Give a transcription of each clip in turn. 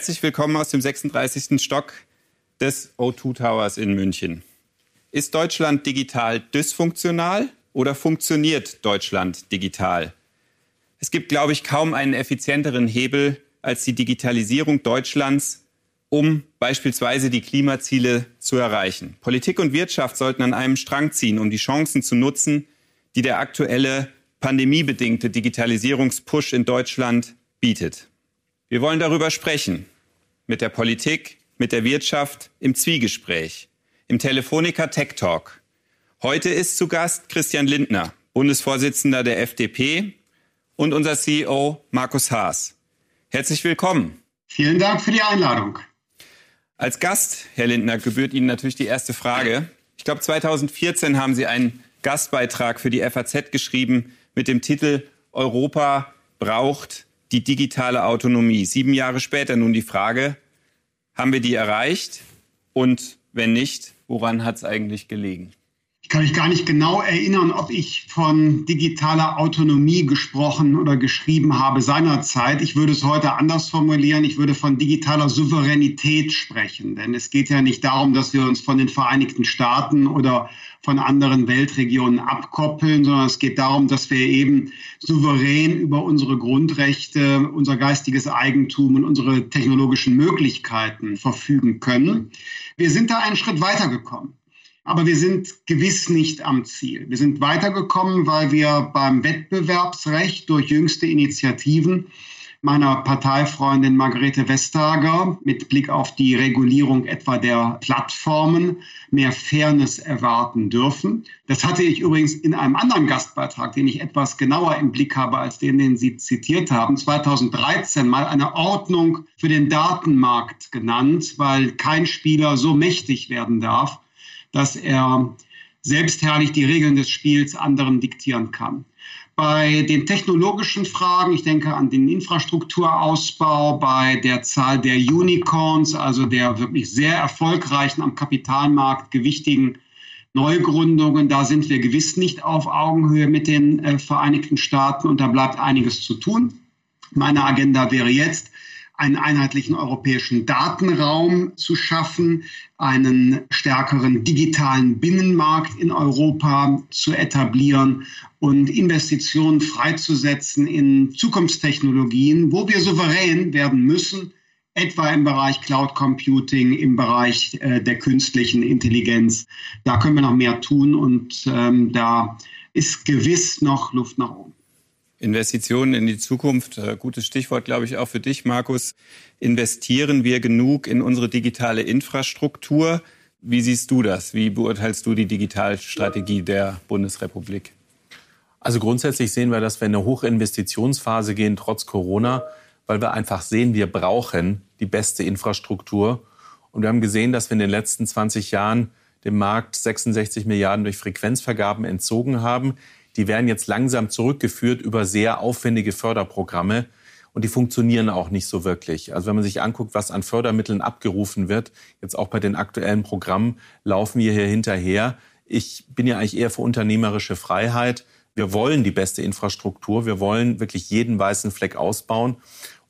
Herzlich willkommen aus dem 36. Stock des O2 Towers in München. Ist Deutschland digital dysfunktional oder funktioniert Deutschland digital? Es gibt, glaube ich, kaum einen effizienteren Hebel als die Digitalisierung Deutschlands, um beispielsweise die Klimaziele zu erreichen. Politik und Wirtschaft sollten an einem Strang ziehen, um die Chancen zu nutzen, die der aktuelle pandemiebedingte Digitalisierungspush in Deutschland bietet. Wir wollen darüber sprechen. Mit der Politik, mit der Wirtschaft, im Zwiegespräch, im Telefonica Tech Talk. Heute ist zu Gast Christian Lindner, Bundesvorsitzender der FDP und unser CEO Markus Haas. Herzlich willkommen. Vielen Dank für die Einladung. Als Gast, Herr Lindner, gebührt Ihnen natürlich die erste Frage. Ich glaube, 2014 haben Sie einen Gastbeitrag für die FAZ geschrieben mit dem Titel Europa braucht die digitale Autonomie. Sieben Jahre später nun die Frage, haben wir die erreicht? Und wenn nicht, woran hat es eigentlich gelegen? Kann mich gar nicht genau erinnern, ob ich von digitaler Autonomie gesprochen oder geschrieben habe seinerzeit. Ich würde es heute anders formulieren. Ich würde von digitaler Souveränität sprechen. Denn es geht ja nicht darum, dass wir uns von den Vereinigten Staaten oder von anderen Weltregionen abkoppeln, sondern es geht darum, dass wir eben souverän über unsere Grundrechte, unser geistiges Eigentum und unsere technologischen Möglichkeiten verfügen können. Wir sind da einen Schritt weitergekommen. Aber wir sind gewiss nicht am Ziel. Wir sind weitergekommen, weil wir beim Wettbewerbsrecht durch jüngste Initiativen meiner Parteifreundin Margarete Vestager mit Blick auf die Regulierung etwa der Plattformen mehr Fairness erwarten dürfen. Das hatte ich übrigens in einem anderen Gastbeitrag, den ich etwas genauer im Blick habe als den, den Sie zitiert haben, 2013 mal eine Ordnung für den Datenmarkt genannt, weil kein Spieler so mächtig werden darf, dass er selbstherrlich die Regeln des Spiels anderen diktieren kann. Bei den technologischen Fragen, ich denke an den Infrastrukturausbau, bei der Zahl der Unicorns, also der wirklich sehr erfolgreichen, am Kapitalmarkt gewichtigen Neugründungen, da sind wir gewiss nicht auf Augenhöhe mit den äh, Vereinigten Staaten und da bleibt einiges zu tun. Meine Agenda wäre jetzt, einen einheitlichen europäischen Datenraum zu schaffen, einen stärkeren digitalen Binnenmarkt in Europa zu etablieren und Investitionen freizusetzen in Zukunftstechnologien, wo wir souverän werden müssen, etwa im Bereich Cloud Computing, im Bereich äh, der künstlichen Intelligenz. Da können wir noch mehr tun und ähm, da ist gewiss noch Luft nach oben. Investitionen in die Zukunft, äh, gutes Stichwort, glaube ich, auch für dich, Markus. Investieren wir genug in unsere digitale Infrastruktur? Wie siehst du das? Wie beurteilst du die Digitalstrategie der Bundesrepublik? Also grundsätzlich sehen wir, dass wir in eine Hochinvestitionsphase gehen, trotz Corona, weil wir einfach sehen, wir brauchen die beste Infrastruktur. Und wir haben gesehen, dass wir in den letzten 20 Jahren dem Markt 66 Milliarden durch Frequenzvergaben entzogen haben. Die werden jetzt langsam zurückgeführt über sehr aufwendige Förderprogramme. Und die funktionieren auch nicht so wirklich. Also wenn man sich anguckt, was an Fördermitteln abgerufen wird, jetzt auch bei den aktuellen Programmen, laufen wir hier hinterher. Ich bin ja eigentlich eher für unternehmerische Freiheit. Wir wollen die beste Infrastruktur. Wir wollen wirklich jeden weißen Fleck ausbauen.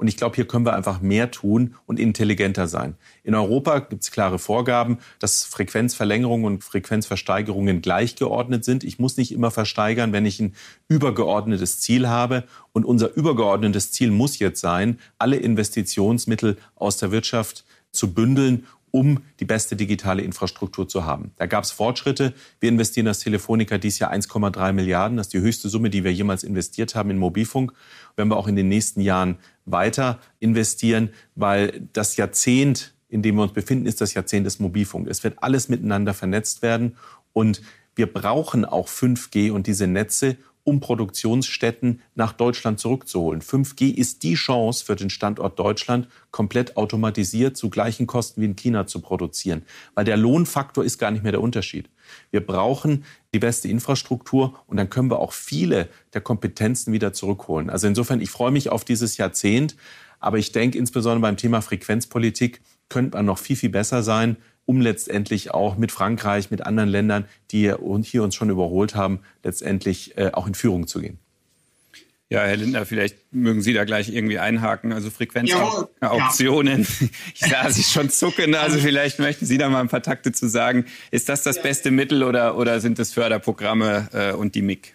Und ich glaube, hier können wir einfach mehr tun und intelligenter sein. In Europa gibt es klare Vorgaben, dass Frequenzverlängerungen und Frequenzversteigerungen gleichgeordnet sind. Ich muss nicht immer versteigern, wenn ich ein übergeordnetes Ziel habe. Und unser übergeordnetes Ziel muss jetzt sein, alle Investitionsmittel aus der Wirtschaft zu bündeln um die beste digitale Infrastruktur zu haben. Da gab es Fortschritte. Wir investieren das Telefonica dieses Jahr 1,3 Milliarden. Das ist die höchste Summe, die wir jemals investiert haben in Mobilfunk. Werden wir auch in den nächsten Jahren weiter investieren, weil das Jahrzehnt, in dem wir uns befinden, ist das Jahrzehnt des Mobilfunk. Es wird alles miteinander vernetzt werden und wir brauchen auch 5G und diese Netze, um Produktionsstätten nach Deutschland zurückzuholen. 5G ist die Chance für den Standort Deutschland, komplett automatisiert zu gleichen Kosten wie in China zu produzieren. Weil der Lohnfaktor ist gar nicht mehr der Unterschied. Wir brauchen die beste Infrastruktur und dann können wir auch viele der Kompetenzen wieder zurückholen. Also insofern, ich freue mich auf dieses Jahrzehnt. Aber ich denke insbesondere beim Thema Frequenzpolitik könnte man noch viel, viel besser sein um letztendlich auch mit Frankreich, mit anderen Ländern, die hier uns schon überholt haben, letztendlich äh, auch in Führung zu gehen. Ja, Herr Lindner, vielleicht mögen Sie da gleich irgendwie einhaken. Also Frequenzauktionen. Ja. Ich sah Sie schon zucken. Also vielleicht möchten Sie da mal ein paar Takte zu sagen. Ist das das beste Mittel oder, oder sind es Förderprogramme äh, und die MIG?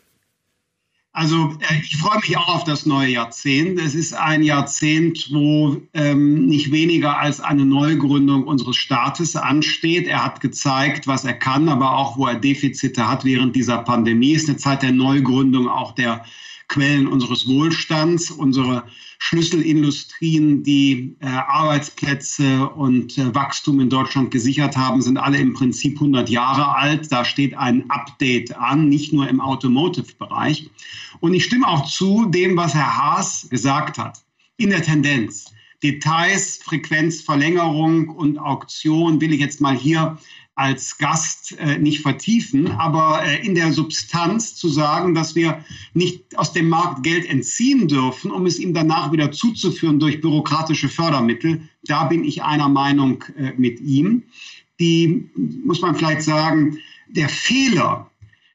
Also äh, ich freue mich auch auf das neue Jahrzehnt. Es ist ein Jahrzehnt, wo ähm, nicht weniger als eine Neugründung unseres Staates ansteht. Er hat gezeigt, was er kann, aber auch, wo er Defizite hat während dieser Pandemie. Es ist eine Zeit der Neugründung auch der Quellen unseres Wohlstands, unsere Schlüsselindustrien, die äh, Arbeitsplätze und äh, Wachstum in Deutschland gesichert haben, sind alle im Prinzip 100 Jahre alt. Da steht ein Update an, nicht nur im Automotive-Bereich. Und ich stimme auch zu dem, was Herr Haas gesagt hat. In der Tendenz. Details, Frequenzverlängerung und Auktion will ich jetzt mal hier als Gast äh, nicht vertiefen, aber äh, in der Substanz zu sagen, dass wir nicht aus dem Markt Geld entziehen dürfen, um es ihm danach wieder zuzuführen durch bürokratische Fördermittel, da bin ich einer Meinung äh, mit ihm. Die, muss man vielleicht sagen, der Fehler,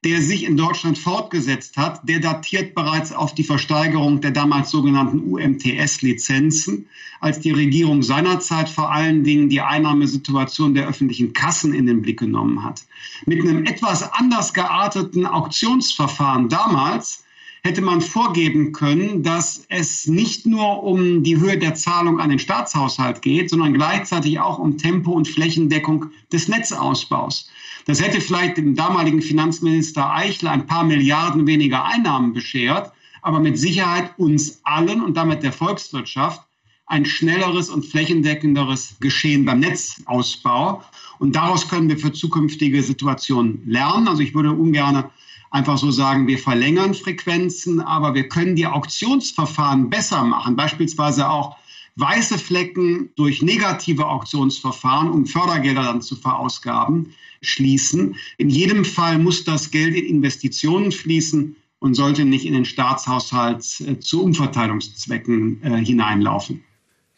der sich in Deutschland fortgesetzt hat, der datiert bereits auf die Versteigerung der damals sogenannten UMTS-Lizenzen, als die Regierung seinerzeit vor allen Dingen die Einnahmesituation der öffentlichen Kassen in den Blick genommen hat. Mit einem etwas anders gearteten Auktionsverfahren damals hätte man vorgeben können, dass es nicht nur um die Höhe der Zahlung an den Staatshaushalt geht, sondern gleichzeitig auch um Tempo und Flächendeckung des Netzausbaus. Das hätte vielleicht dem damaligen Finanzminister Eichler ein paar Milliarden weniger Einnahmen beschert, aber mit Sicherheit uns allen und damit der Volkswirtschaft ein schnelleres und flächendeckenderes Geschehen beim Netzausbau. Und daraus können wir für zukünftige Situationen lernen. Also ich würde ungern einfach so sagen, wir verlängern Frequenzen, aber wir können die Auktionsverfahren besser machen, beispielsweise auch weiße Flecken durch negative Auktionsverfahren, um Fördergelder dann zu verausgaben, schließen. In jedem Fall muss das Geld in Investitionen fließen und sollte nicht in den Staatshaushalt äh, zu Umverteilungszwecken äh, hineinlaufen.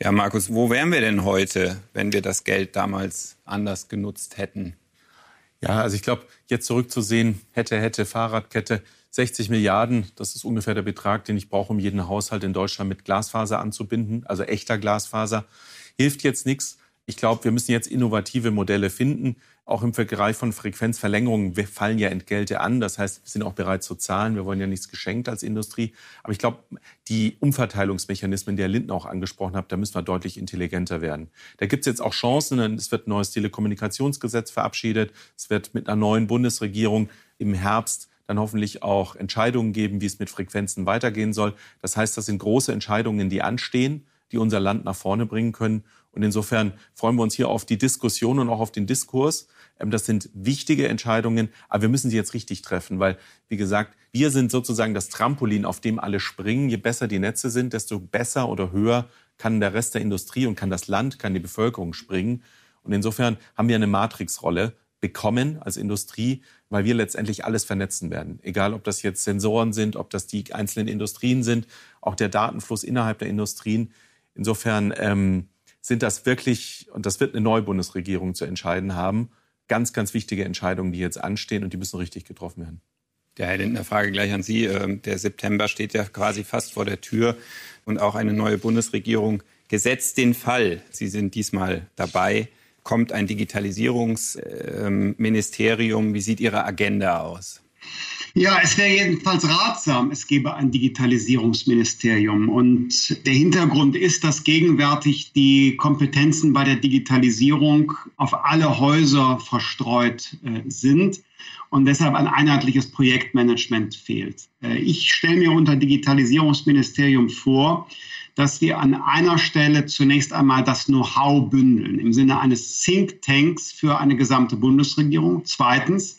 Ja, Markus, wo wären wir denn heute, wenn wir das Geld damals anders genutzt hätten? Ja, also ich glaube, jetzt zurückzusehen, hätte, hätte, Fahrradkette, 60 Milliarden, das ist ungefähr der Betrag, den ich brauche, um jeden Haushalt in Deutschland mit Glasfaser anzubinden, also echter Glasfaser. Hilft jetzt nichts. Ich glaube, wir müssen jetzt innovative Modelle finden. Auch im Bereich von Frequenzverlängerungen fallen ja Entgelte an. Das heißt, wir sind auch bereit zu zahlen. Wir wollen ja nichts geschenkt als Industrie. Aber ich glaube, die Umverteilungsmechanismen, die Herr Linden auch angesprochen hat, da müssen wir deutlich intelligenter werden. Da gibt es jetzt auch Chancen. Es wird ein neues Telekommunikationsgesetz verabschiedet. Es wird mit einer neuen Bundesregierung im Herbst dann hoffentlich auch Entscheidungen geben, wie es mit Frequenzen weitergehen soll. Das heißt, das sind große Entscheidungen, die anstehen, die unser Land nach vorne bringen können. Und insofern freuen wir uns hier auf die Diskussion und auch auf den Diskurs. Ähm, das sind wichtige Entscheidungen, aber wir müssen sie jetzt richtig treffen, weil, wie gesagt, wir sind sozusagen das Trampolin, auf dem alle springen. Je besser die Netze sind, desto besser oder höher kann der Rest der Industrie und kann das Land, kann die Bevölkerung springen. Und insofern haben wir eine Matrixrolle bekommen als Industrie, weil wir letztendlich alles vernetzen werden. Egal, ob das jetzt Sensoren sind, ob das die einzelnen Industrien sind, auch der Datenfluss innerhalb der Industrien. Insofern ähm, sind das wirklich, und das wird eine neue Bundesregierung zu entscheiden haben, ganz, ganz wichtige Entscheidungen, die jetzt anstehen und die müssen richtig getroffen werden. Der Herr Lindner, Frage gleich an Sie. Ähm, der September steht ja quasi fast vor der Tür und auch eine neue Bundesregierung. Gesetzt den Fall, Sie sind diesmal dabei, kommt ein Digitalisierungsministerium. Wie sieht Ihre Agenda aus? Ja, es wäre jedenfalls ratsam, es gäbe ein Digitalisierungsministerium. Und der Hintergrund ist, dass gegenwärtig die Kompetenzen bei der Digitalisierung auf alle Häuser verstreut äh, sind und deshalb ein einheitliches Projektmanagement fehlt. Äh, ich stelle mir unter Digitalisierungsministerium vor, dass wir an einer Stelle zunächst einmal das Know-how bündeln im Sinne eines Think Tanks für eine gesamte Bundesregierung. Zweitens,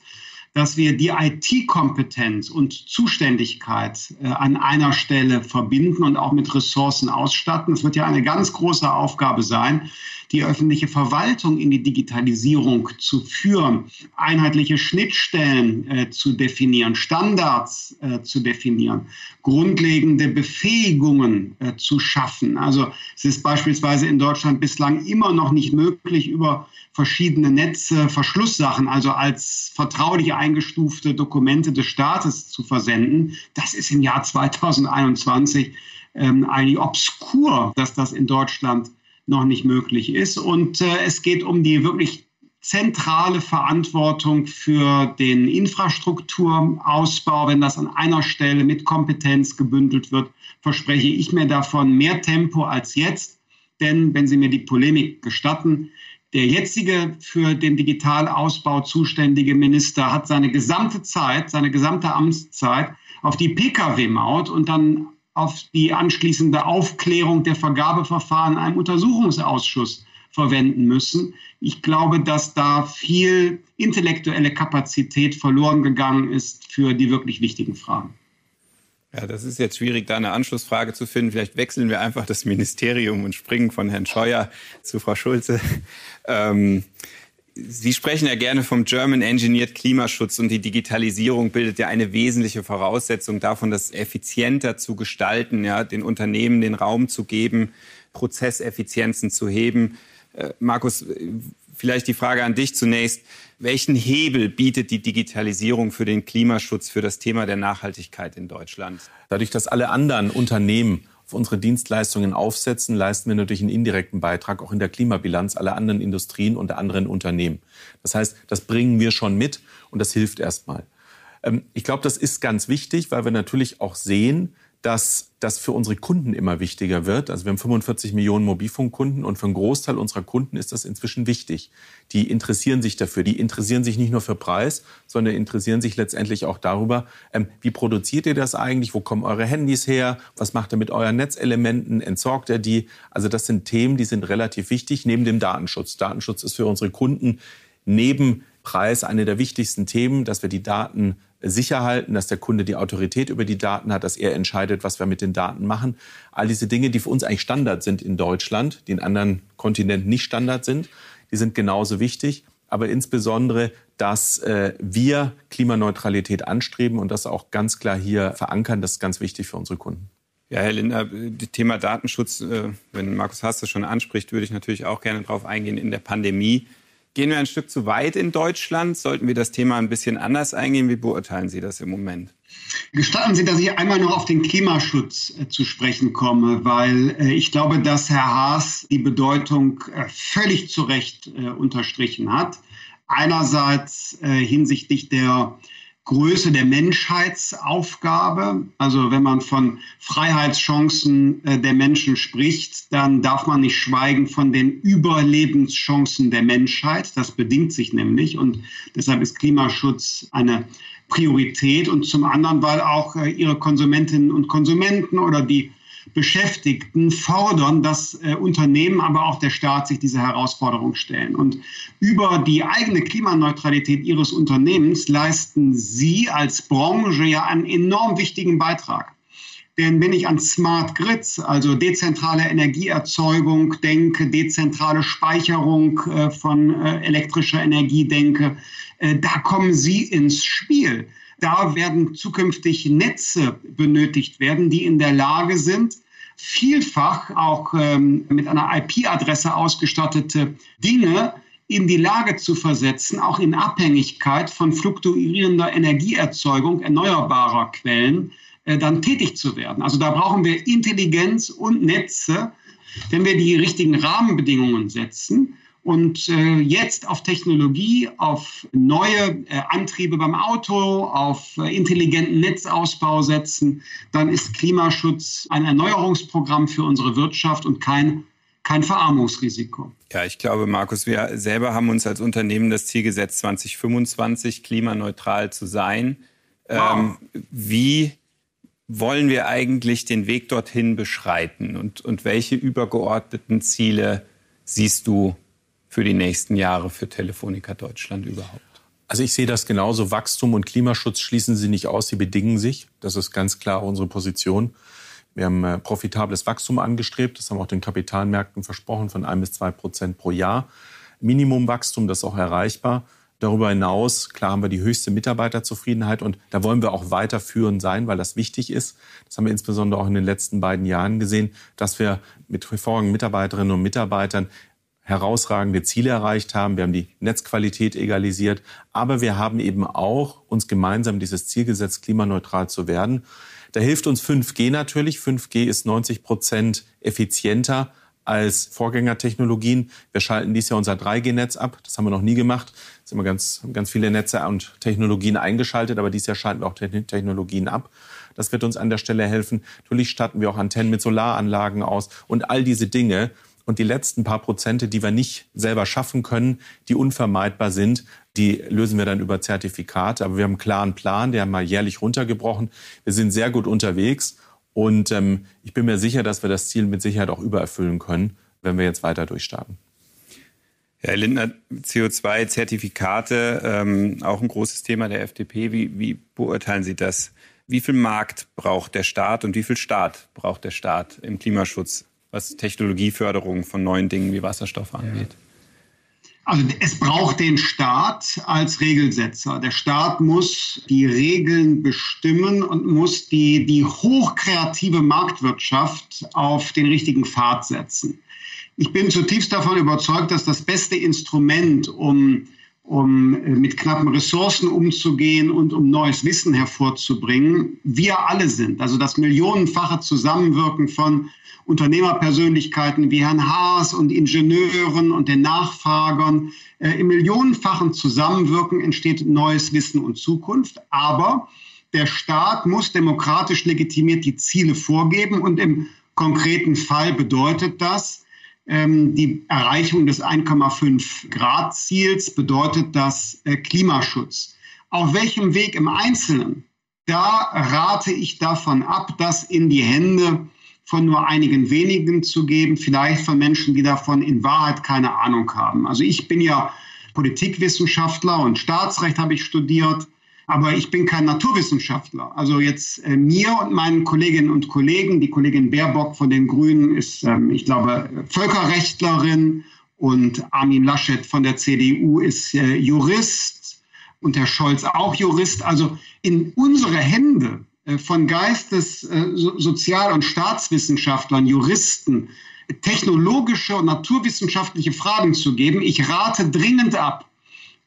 dass wir die IT-Kompetenz und Zuständigkeit äh, an einer Stelle verbinden und auch mit Ressourcen ausstatten. Es wird ja eine ganz große Aufgabe sein, die öffentliche Verwaltung in die Digitalisierung zu führen, einheitliche Schnittstellen äh, zu definieren, Standards äh, zu definieren, grundlegende Befähigungen äh, zu schaffen. Also es ist beispielsweise in Deutschland bislang immer noch nicht möglich, über verschiedene Netze Verschlusssachen, also als vertrauliche eingestufte Dokumente des Staates zu versenden. Das ist im Jahr 2021 ähm, eigentlich obskur, dass das in Deutschland noch nicht möglich ist. Und äh, es geht um die wirklich zentrale Verantwortung für den Infrastrukturausbau. Wenn das an einer Stelle mit Kompetenz gebündelt wird, verspreche ich mir davon mehr Tempo als jetzt. Denn wenn Sie mir die Polemik gestatten, der jetzige für den Digitalausbau zuständige Minister hat seine gesamte Zeit, seine gesamte Amtszeit auf die Pkw-Maut und dann auf die anschließende Aufklärung der Vergabeverfahren in einem Untersuchungsausschuss verwenden müssen. Ich glaube, dass da viel intellektuelle Kapazität verloren gegangen ist für die wirklich wichtigen Fragen. Ja, das ist jetzt schwierig, da eine Anschlussfrage zu finden. Vielleicht wechseln wir einfach das Ministerium und springen von Herrn Scheuer zu Frau Schulze. Ähm, Sie sprechen ja gerne vom German Engineered Klimaschutz und die Digitalisierung bildet ja eine wesentliche Voraussetzung davon, das effizienter zu gestalten, ja, den Unternehmen den Raum zu geben, Prozesseffizienzen zu heben. Äh, Markus, vielleicht die Frage an dich zunächst. Welchen Hebel bietet die Digitalisierung für den Klimaschutz, für das Thema der Nachhaltigkeit in Deutschland? Dadurch, dass alle anderen Unternehmen unsere Dienstleistungen aufsetzen, leisten wir natürlich einen indirekten Beitrag auch in der Klimabilanz aller anderen Industrien und anderen Unternehmen. Das heißt, das bringen wir schon mit und das hilft erstmal. Ähm, ich glaube, das ist ganz wichtig, weil wir natürlich auch sehen, dass das für unsere Kunden immer wichtiger wird. Also wir haben 45 Millionen Mobilfunkkunden und für einen Großteil unserer Kunden ist das inzwischen wichtig. Die interessieren sich dafür. Die interessieren sich nicht nur für Preis, sondern interessieren sich letztendlich auch darüber, ähm, wie produziert ihr das eigentlich? Wo kommen eure Handys her? Was macht ihr mit euren Netzelementen? Entsorgt ihr die? Also das sind Themen, die sind relativ wichtig neben dem Datenschutz. Datenschutz ist für unsere Kunden neben Preis eine der wichtigsten Themen, dass wir die Daten sicher halten, dass der Kunde die Autorität über die Daten hat, dass er entscheidet, was wir mit den Daten machen. All diese Dinge, die für uns eigentlich Standard sind in Deutschland, die in anderen Kontinenten nicht Standard sind, die sind genauso wichtig. Aber insbesondere, dass äh, wir Klimaneutralität anstreben und das auch ganz klar hier verankern, das ist ganz wichtig für unsere Kunden. Ja, Herr Linder, das Thema Datenschutz, äh, wenn Markus Haas das schon anspricht, würde ich natürlich auch gerne darauf eingehen. In der Pandemie Gehen wir ein Stück zu weit in Deutschland? Sollten wir das Thema ein bisschen anders eingehen? Wie beurteilen Sie das im Moment? Gestatten Sie, dass ich einmal noch auf den Klimaschutz äh, zu sprechen komme, weil äh, ich glaube, dass Herr Haas die Bedeutung äh, völlig zu Recht unterstrichen hat. Einerseits hinsichtlich der Größe der Menschheitsaufgabe. Also wenn man von Freiheitschancen äh, der Menschen spricht, dann darf man nicht schweigen von den Überlebenschancen der Menschheit. Das bedingt sich nämlich und deshalb ist Klimaschutz eine Priorität und zum anderen, weil auch äh, ihre Konsumentinnen und Konsumenten oder die Beschäftigten fordern, dass äh, Unternehmen, aber auch der Staat sich diese Herausforderung stellen. Und über die eigene Klimaneutralität ihres Unternehmens leisten sie als Branche ja einen enorm wichtigen Beitrag. Denn wenn ich an Smart Grids, also dezentrale Energieerzeugung denke, dezentrale Speicherung äh, von äh, elektrischer Energie denke, äh, da kommen Sie ins Spiel. Da werden zukünftig Netze benötigt werden, die in der Lage sind, vielfach auch ähm, mit einer IP-Adresse ausgestattete Dinge in die Lage zu versetzen, auch in Abhängigkeit von fluktuierender Energieerzeugung erneuerbarer Quellen äh, dann tätig zu werden. Also da brauchen wir Intelligenz und Netze, wenn wir die richtigen Rahmenbedingungen setzen und äh, jetzt auf Technologie, auf neue äh, Antriebe beim Auto, auf äh, intelligenten Netzausbau setzen, dann ist Klimaschutz ein Erneuerungsprogramm für unsere Wirtschaft und kein kein Verarmungsrisiko. Ja, ich glaube, Markus, wir selber haben uns als Unternehmen das Ziel gesetzt, 2025 klimaneutral zu sein. Wow. Ähm, wie wollen wir eigentlich den Weg dorthin beschreiten und, und welche übergeordneten Ziele siehst du für die nächsten Jahre für Telefonica Deutschland überhaupt? Also ich sehe das genauso. Wachstum und Klimaschutz schließen sie nicht aus, sie bedingen sich. Das ist ganz klar unsere Position. Wir haben äh, profitables Wachstum angestrebt. Das haben auch den Kapitalmärkten versprochen von ein bis zwei Prozent pro Jahr. Minimumwachstum, das ist auch erreichbar. Darüber hinaus, klar haben wir die höchste Mitarbeiterzufriedenheit und da wollen wir auch weiterführend sein, weil das wichtig ist. Das haben wir insbesondere auch in den letzten beiden Jahren gesehen, dass wir mit hervorragenden Mitarbeiterinnen und Mitarbeitern herausragende Ziele erreicht haben. Wir haben die Netzqualität egalisiert. Aber wir haben eben auch uns gemeinsam dieses Ziel gesetzt, klimaneutral zu werden. Da hilft uns 5G natürlich. 5G ist 90 Prozent effizienter als Vorgängertechnologien. Wir schalten dies Jahr unser 3G-Netz ab. Das haben wir noch nie gemacht. Es sind immer ganz, ganz viele Netze und Technologien eingeschaltet, aber dieses Jahr schalten wir auch Technologien ab. Das wird uns an der Stelle helfen. Natürlich statten wir auch Antennen mit Solaranlagen aus und all diese Dinge. Und die letzten paar Prozente, die wir nicht selber schaffen können, die unvermeidbar sind, die lösen wir dann über Zertifikate. Aber wir haben einen klaren Plan, der wir jährlich runtergebrochen. Wir sind sehr gut unterwegs. Und ähm, ich bin mir sicher, dass wir das Ziel mit Sicherheit auch übererfüllen können, wenn wir jetzt weiter durchstarten. Herr Lindner, CO2-Zertifikate, ähm, auch ein großes Thema der FDP. Wie, wie beurteilen Sie das? Wie viel Markt braucht der Staat und wie viel Staat braucht der Staat im Klimaschutz, was Technologieförderung von neuen Dingen wie Wasserstoff angeht? Also es braucht den Staat als Regelsetzer. Der Staat muss die Regeln bestimmen und muss die, die hochkreative Marktwirtschaft auf den richtigen Pfad setzen. Ich bin zutiefst davon überzeugt, dass das beste Instrument, um um äh, mit knappen Ressourcen umzugehen und um neues Wissen hervorzubringen, wir alle sind. Also das millionenfache Zusammenwirken von Unternehmerpersönlichkeiten wie Herrn Haas und Ingenieuren und den Nachfragern. Äh, Im millionenfachen Zusammenwirken entsteht neues Wissen und Zukunft. Aber der Staat muss demokratisch legitimiert die Ziele vorgeben und im konkreten Fall bedeutet das, die Erreichung des 1,5 Grad Ziels bedeutet das äh, Klimaschutz. Auf welchem Weg im Einzelnen? Da rate ich davon ab, das in die Hände von nur einigen wenigen zu geben, vielleicht von Menschen, die davon in Wahrheit keine Ahnung haben. Also ich bin ja Politikwissenschaftler und Staatsrecht habe ich studiert. Aber ich bin kein Naturwissenschaftler. Also jetzt äh, mir und meinen Kolleginnen und Kollegen, die Kollegin Baerbock von den Grünen ist, ähm, ich glaube, Völkerrechtlerin und Armin Laschet von der CDU ist äh, Jurist und Herr Scholz auch Jurist. Also in unsere Hände äh, von Geistes-, äh, Sozial- und Staatswissenschaftlern, Juristen, technologische und naturwissenschaftliche Fragen zu geben. Ich rate dringend ab.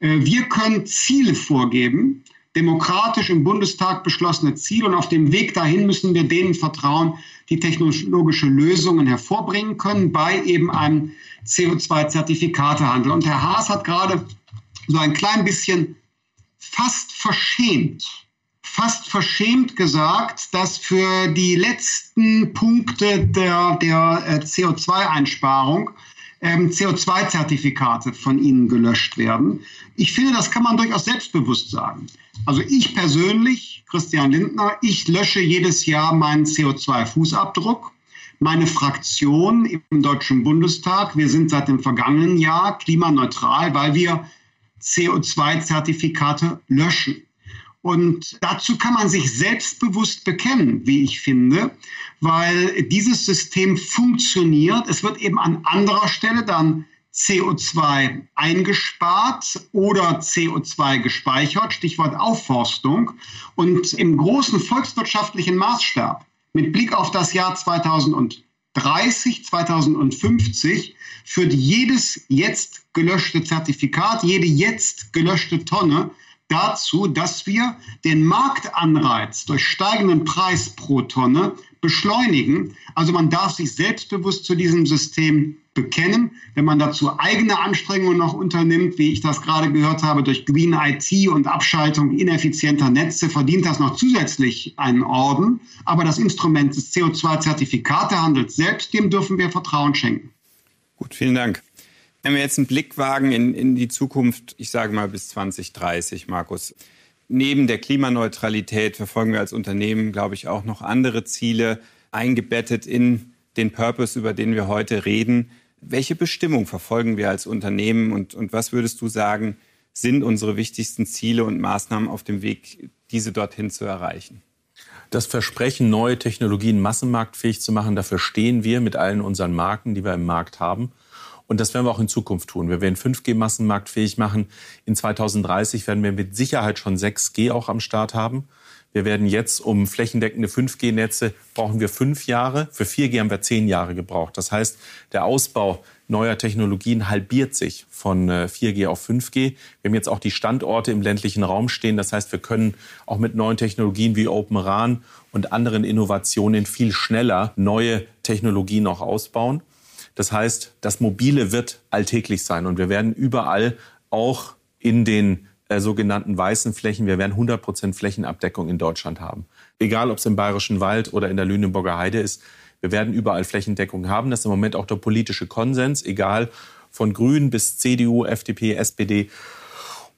Äh, wir können Ziele vorgeben, demokratisch im Bundestag beschlossene Ziel. Und auf dem Weg dahin müssen wir denen vertrauen, die technologische Lösungen hervorbringen können bei eben einem CO2-Zertifikatehandel. Und Herr Haas hat gerade so ein klein bisschen fast verschämt, fast verschämt gesagt, dass für die letzten Punkte der, der äh, CO2-Einsparung ähm, CO2-Zertifikate von ihnen gelöscht werden. Ich finde, das kann man durchaus selbstbewusst sagen. Also ich persönlich, Christian Lindner, ich lösche jedes Jahr meinen CO2-Fußabdruck. Meine Fraktion im Deutschen Bundestag, wir sind seit dem vergangenen Jahr klimaneutral, weil wir CO2-Zertifikate löschen. Und dazu kann man sich selbstbewusst bekennen, wie ich finde, weil dieses System funktioniert. Es wird eben an anderer Stelle dann CO2 eingespart oder CO2 gespeichert, Stichwort Aufforstung. Und im großen volkswirtschaftlichen Maßstab, mit Blick auf das Jahr 2030, 2050, führt jedes jetzt gelöschte Zertifikat, jede jetzt gelöschte Tonne dazu, dass wir den Marktanreiz durch steigenden Preis pro Tonne beschleunigen. Also man darf sich selbstbewusst zu diesem System bekennen. Wenn man dazu eigene Anstrengungen noch unternimmt, wie ich das gerade gehört habe, durch Green IT und Abschaltung ineffizienter Netze, verdient das noch zusätzlich einen Orden. Aber das Instrument des CO2-Zertifikatehandels selbst, dem dürfen wir Vertrauen schenken. Gut, vielen Dank. Wenn wir jetzt einen Blick wagen in, in die Zukunft, ich sage mal bis 2030, Markus. Neben der Klimaneutralität verfolgen wir als Unternehmen, glaube ich, auch noch andere Ziele eingebettet in den Purpose, über den wir heute reden. Welche Bestimmung verfolgen wir als Unternehmen und, und was würdest du sagen, sind unsere wichtigsten Ziele und Maßnahmen auf dem Weg, diese dorthin zu erreichen? Das Versprechen, neue Technologien massenmarktfähig zu machen, dafür stehen wir mit allen unseren Marken, die wir im Markt haben. Und das werden wir auch in Zukunft tun. Wir werden 5G massenmarktfähig machen. In 2030 werden wir mit Sicherheit schon 6G auch am Start haben. Wir werden jetzt um flächendeckende 5G-Netze brauchen wir fünf Jahre. Für 4G haben wir zehn Jahre gebraucht. Das heißt, der Ausbau neuer Technologien halbiert sich von 4G äh, auf 5G. Wir haben jetzt auch die Standorte im ländlichen Raum stehen. Das heißt, wir können auch mit neuen Technologien wie Open RAN und anderen Innovationen viel schneller neue Technologien auch ausbauen. Das heißt, das Mobile wird alltäglich sein und wir werden überall auch in den äh, sogenannten weißen Flächen, wir werden 100 Prozent Flächenabdeckung in Deutschland haben. Egal, ob es im Bayerischen Wald oder in der Lüneburger Heide ist, wir werden überall Flächendeckung haben. Das ist im Moment auch der politische Konsens, egal von Grünen bis CDU, FDP, SPD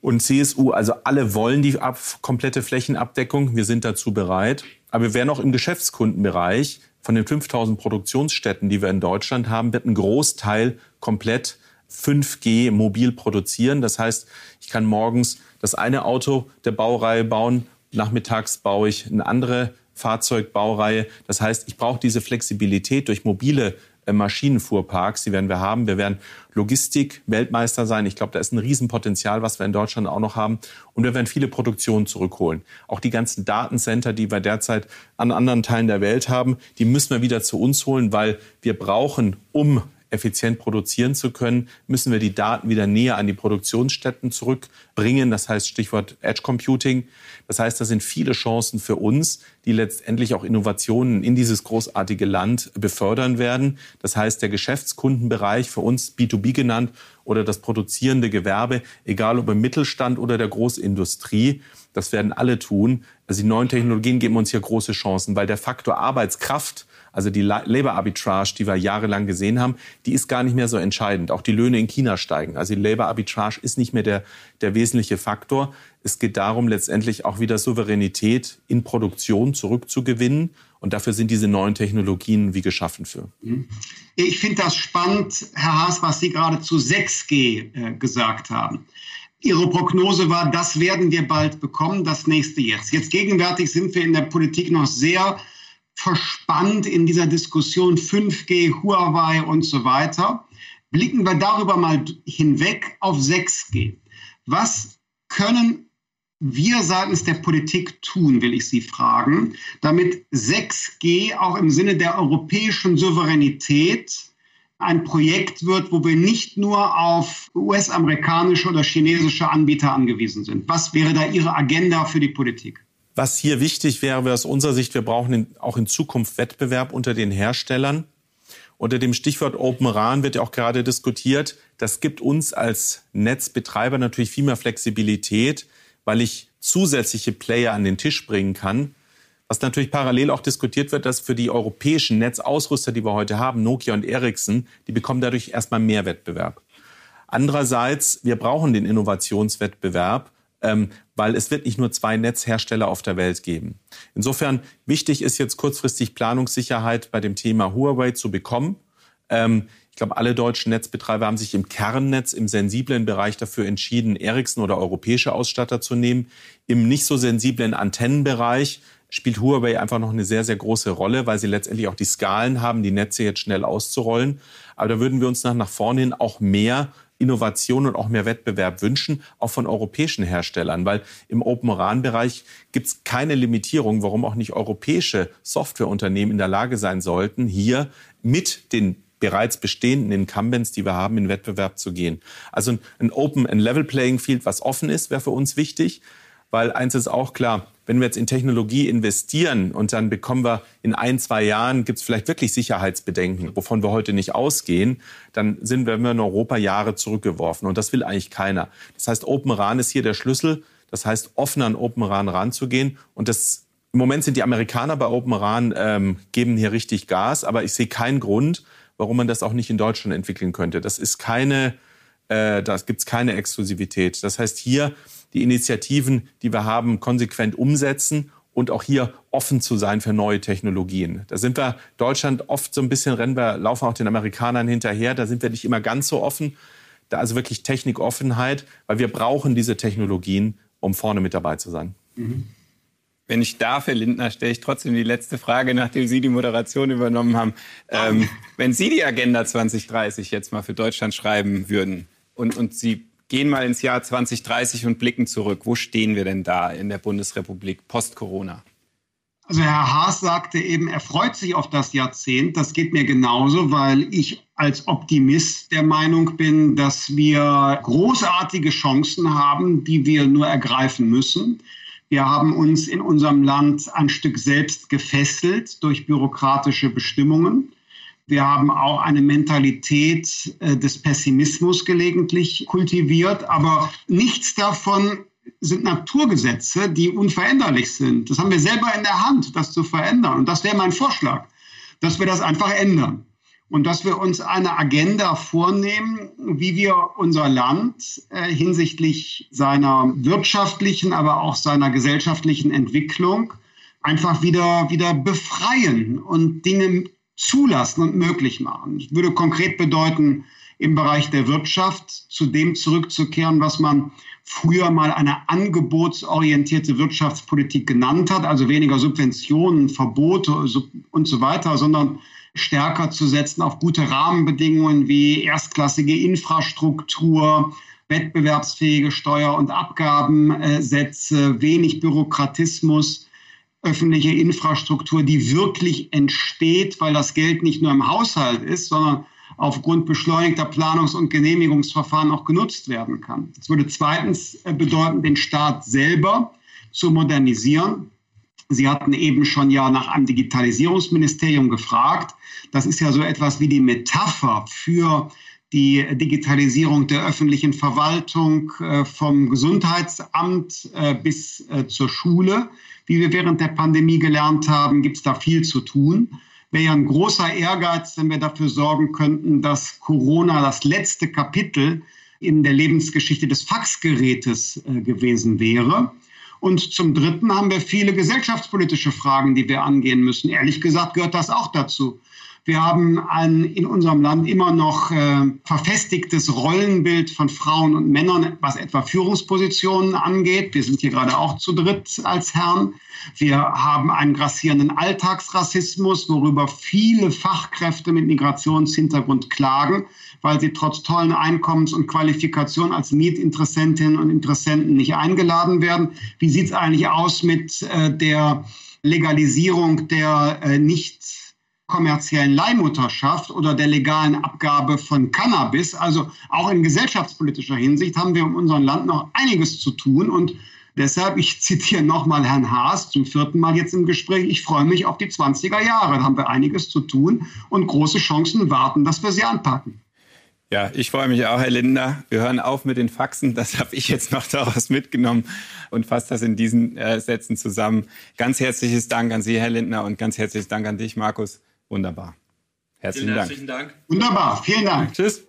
und CSU. Also alle wollen die komplette Flächenabdeckung. Wir sind dazu bereit. Aber wir werden auch im Geschäftskundenbereich von den 5000 Produktionsstätten, die wir in Deutschland haben, wird ein Großteil komplett 5G mobil produzieren. Das heißt, ich kann morgens das eine Auto der Baureihe bauen, nachmittags baue ich eine andere Fahrzeugbaureihe. Das heißt, ich brauche diese Flexibilität durch mobile Maschinenfuhrparks, die werden wir haben. Wir werden Logistik-Weltmeister sein. Ich glaube, da ist ein Riesenpotenzial, was wir in Deutschland auch noch haben. Und wir werden viele Produktionen zurückholen. Auch die ganzen Datencenter, die wir derzeit an anderen Teilen der Welt haben, die müssen wir wieder zu uns holen, weil wir brauchen, um effizient produzieren zu können, müssen wir die Daten wieder näher an die Produktionsstätten zurückbringen. Das heißt Stichwort Edge Computing. Das heißt, da sind viele Chancen für uns, die letztendlich auch Innovationen in dieses großartige Land befördern werden. Das heißt, der Geschäftskundenbereich, für uns B2B genannt, oder das produzierende Gewerbe, egal ob im Mittelstand oder der Großindustrie, das werden alle tun. Also die neuen Technologien geben uns hier große Chancen, weil der Faktor Arbeitskraft also die Labor Arbitrage, die wir jahrelang gesehen haben, die ist gar nicht mehr so entscheidend. Auch die Löhne in China steigen. Also die Labor Arbitrage ist nicht mehr der, der wesentliche Faktor. Es geht darum, letztendlich auch wieder Souveränität in Produktion zurückzugewinnen. Und dafür sind diese neuen Technologien wie geschaffen für. Mhm. Ich finde das spannend, Herr Haas, was Sie gerade zu 6G äh, gesagt haben. Ihre Prognose war, das werden wir bald bekommen, das nächste jetzt. Jetzt gegenwärtig sind wir in der Politik noch sehr verspannt in dieser Diskussion 5G, Huawei und so weiter. Blicken wir darüber mal hinweg auf 6G. Was können wir seitens der Politik tun, will ich Sie fragen, damit 6G auch im Sinne der europäischen Souveränität ein Projekt wird, wo wir nicht nur auf US-amerikanische oder chinesische Anbieter angewiesen sind. Was wäre da Ihre Agenda für die Politik? Was hier wichtig wäre, wäre aus unserer Sicht, wir brauchen in, auch in Zukunft Wettbewerb unter den Herstellern. Unter dem Stichwort Open RAN wird ja auch gerade diskutiert. Das gibt uns als Netzbetreiber natürlich viel mehr Flexibilität, weil ich zusätzliche Player an den Tisch bringen kann. Was natürlich parallel auch diskutiert wird, dass für die europäischen Netzausrüster, die wir heute haben, Nokia und Ericsson, die bekommen dadurch erstmal mehr Wettbewerb. Andererseits, wir brauchen den Innovationswettbewerb ähm, weil es wird nicht nur zwei Netzhersteller auf der Welt geben. Insofern wichtig ist jetzt kurzfristig Planungssicherheit bei dem Thema Huawei zu bekommen. Ähm, ich glaube, alle deutschen Netzbetreiber haben sich im Kernnetz, im sensiblen Bereich dafür entschieden, Ericsson oder europäische Ausstatter zu nehmen. Im nicht so sensiblen Antennenbereich spielt Huawei einfach noch eine sehr, sehr große Rolle, weil sie letztendlich auch die Skalen haben, die Netze jetzt schnell auszurollen. Aber da würden wir uns nach, nach vorne hin auch mehr Innovation und auch mehr Wettbewerb wünschen, auch von europäischen Herstellern, weil im Open RAN-Bereich gibt es keine Limitierung, warum auch nicht europäische Softwareunternehmen in der Lage sein sollten, hier mit den bereits bestehenden Incumbents, die wir haben, in Wettbewerb zu gehen. Also ein Open and Level Playing Field, was offen ist, wäre für uns wichtig, weil eins ist auch klar, wenn wir jetzt in Technologie investieren und dann bekommen wir in ein, zwei Jahren, gibt es vielleicht wirklich Sicherheitsbedenken, wovon wir heute nicht ausgehen, dann sind wir in Europa Jahre zurückgeworfen. Und das will eigentlich keiner. Das heißt, Open RAN ist hier der Schlüssel. Das heißt, offen an Open RAN ranzugehen. Und das, im Moment sind die Amerikaner bei Open RAN, ähm, geben hier richtig Gas. Aber ich sehe keinen Grund, warum man das auch nicht in Deutschland entwickeln könnte. Das ist keine, äh, da gibt es keine Exklusivität. Das heißt, hier die Initiativen, die wir haben, konsequent umsetzen und auch hier offen zu sein für neue Technologien. Da sind wir Deutschland oft so ein bisschen rennen wir, laufen auch den Amerikanern hinterher. Da sind wir nicht immer ganz so offen. Da also wirklich Technikoffenheit, weil wir brauchen diese Technologien, um vorne mit dabei zu sein. Mhm. Wenn ich darf, Herr Lindner, stelle ich trotzdem die letzte Frage, nachdem Sie die Moderation übernommen haben. Ähm, wenn Sie die Agenda 2030 jetzt mal für Deutschland schreiben würden und, und Sie gehen mal ins Jahr 2030 und blicken zurück. Wo stehen wir denn da in der Bundesrepublik post-Corona? Also Herr Haas sagte eben, er freut sich auf das Jahrzehnt. Das geht mir genauso, weil ich als Optimist der Meinung bin, dass wir großartige Chancen haben, die wir nur ergreifen müssen. Wir haben uns in unserem Land ein Stück selbst gefesselt durch bürokratische Bestimmungen. Wir haben auch eine Mentalität äh, des Pessimismus gelegentlich kultiviert, aber nichts davon sind Naturgesetze, die unveränderlich sind. Das haben wir selber in der Hand, das zu verändern. Und das wäre mein Vorschlag, dass wir das einfach ändern. Und dass wir uns eine Agenda vornehmen, wie wir unser Land äh, hinsichtlich seiner wirtschaftlichen, aber auch seiner gesellschaftlichen Entwicklung einfach wieder, wieder befreien und Dinge zulassen und möglich machen. Das würde konkret bedeuten, im Bereich der Wirtschaft zu dem zurückzukehren, was man früher mal eine angebotsorientierte Wirtschaftspolitik genannt hat, also weniger Subventionen, Verbote und so weiter, sondern stärker zu setzen auf gute Rahmenbedingungen wie erstklassige Infrastruktur, wettbewerbsfähige Steuer- und Abgabensätze, wenig Bürokratismus, öffentliche Infrastruktur, die wirklich entsteht, weil das Geld nicht nur im Haushalt ist, sondern aufgrund beschleunigter Planungs- und Genehmigungsverfahren auch genutzt werden kann. Das würde zweitens äh, bedeuten, den Staat selber zu modernisieren. Sie hatten eben schon ja nach einem Digitalisierungsministerium gefragt. Das ist ja so etwas wie die Metapher für die Digitalisierung der öffentlichen Verwaltung äh, vom Gesundheitsamt äh, bis zur Schule. Wie wir während der Pandemie gelernt haben, gibt es da viel zu tun wäre ja ein großer Ehrgeiz, wenn wir dafür sorgen könnten, dass Corona das letzte Kapitel in der Lebensgeschichte des Faxgerätes äh, gewesen wäre. Und zum Dritten haben wir viele gesellschaftspolitische Fragen, die wir angehen müssen. Ehrlich gesagt gehört das auch dazu. Wir haben ein in unserem Land immer noch äh, verfestigtes Rollenbild von Frauen und Männern, was etwa Führungspositionen angeht. Wir sind hier gerade auch zu dritt als Herren. Wir haben einen grassierenden Alltagsrassismus, worüber viele Fachkräfte mit Migrationshintergrund klagen, weil sie trotz tollen Einkommens und Qualifikationen als Mietinteressentinnen und Interessenten nicht eingeladen werden. Wie sieht es eigentlich aus mit äh, der Legalisierung der äh, nicht kommerziellen Leihmutterschaft oder der legalen Abgabe von Cannabis. Also auch in gesellschaftspolitischer Hinsicht haben wir in unserem Land noch einiges zu tun. Und deshalb, ich zitiere nochmal Herrn Haas zum vierten Mal jetzt im Gespräch, ich freue mich auf die 20er Jahre. Da haben wir einiges zu tun und große Chancen warten, dass wir sie anpacken. Ja, ich freue mich auch, Herr Lindner. Wir hören auf mit den Faxen. Das habe ich jetzt noch daraus mitgenommen und fasse das in diesen äh, Sätzen zusammen. Ganz herzliches Dank an Sie, Herr Lindner, und ganz herzliches Dank an dich, Markus. Wunderbar. Herzlichen Dank. Herzlichen Dank. Wunderbar. Vielen Dank. Tschüss.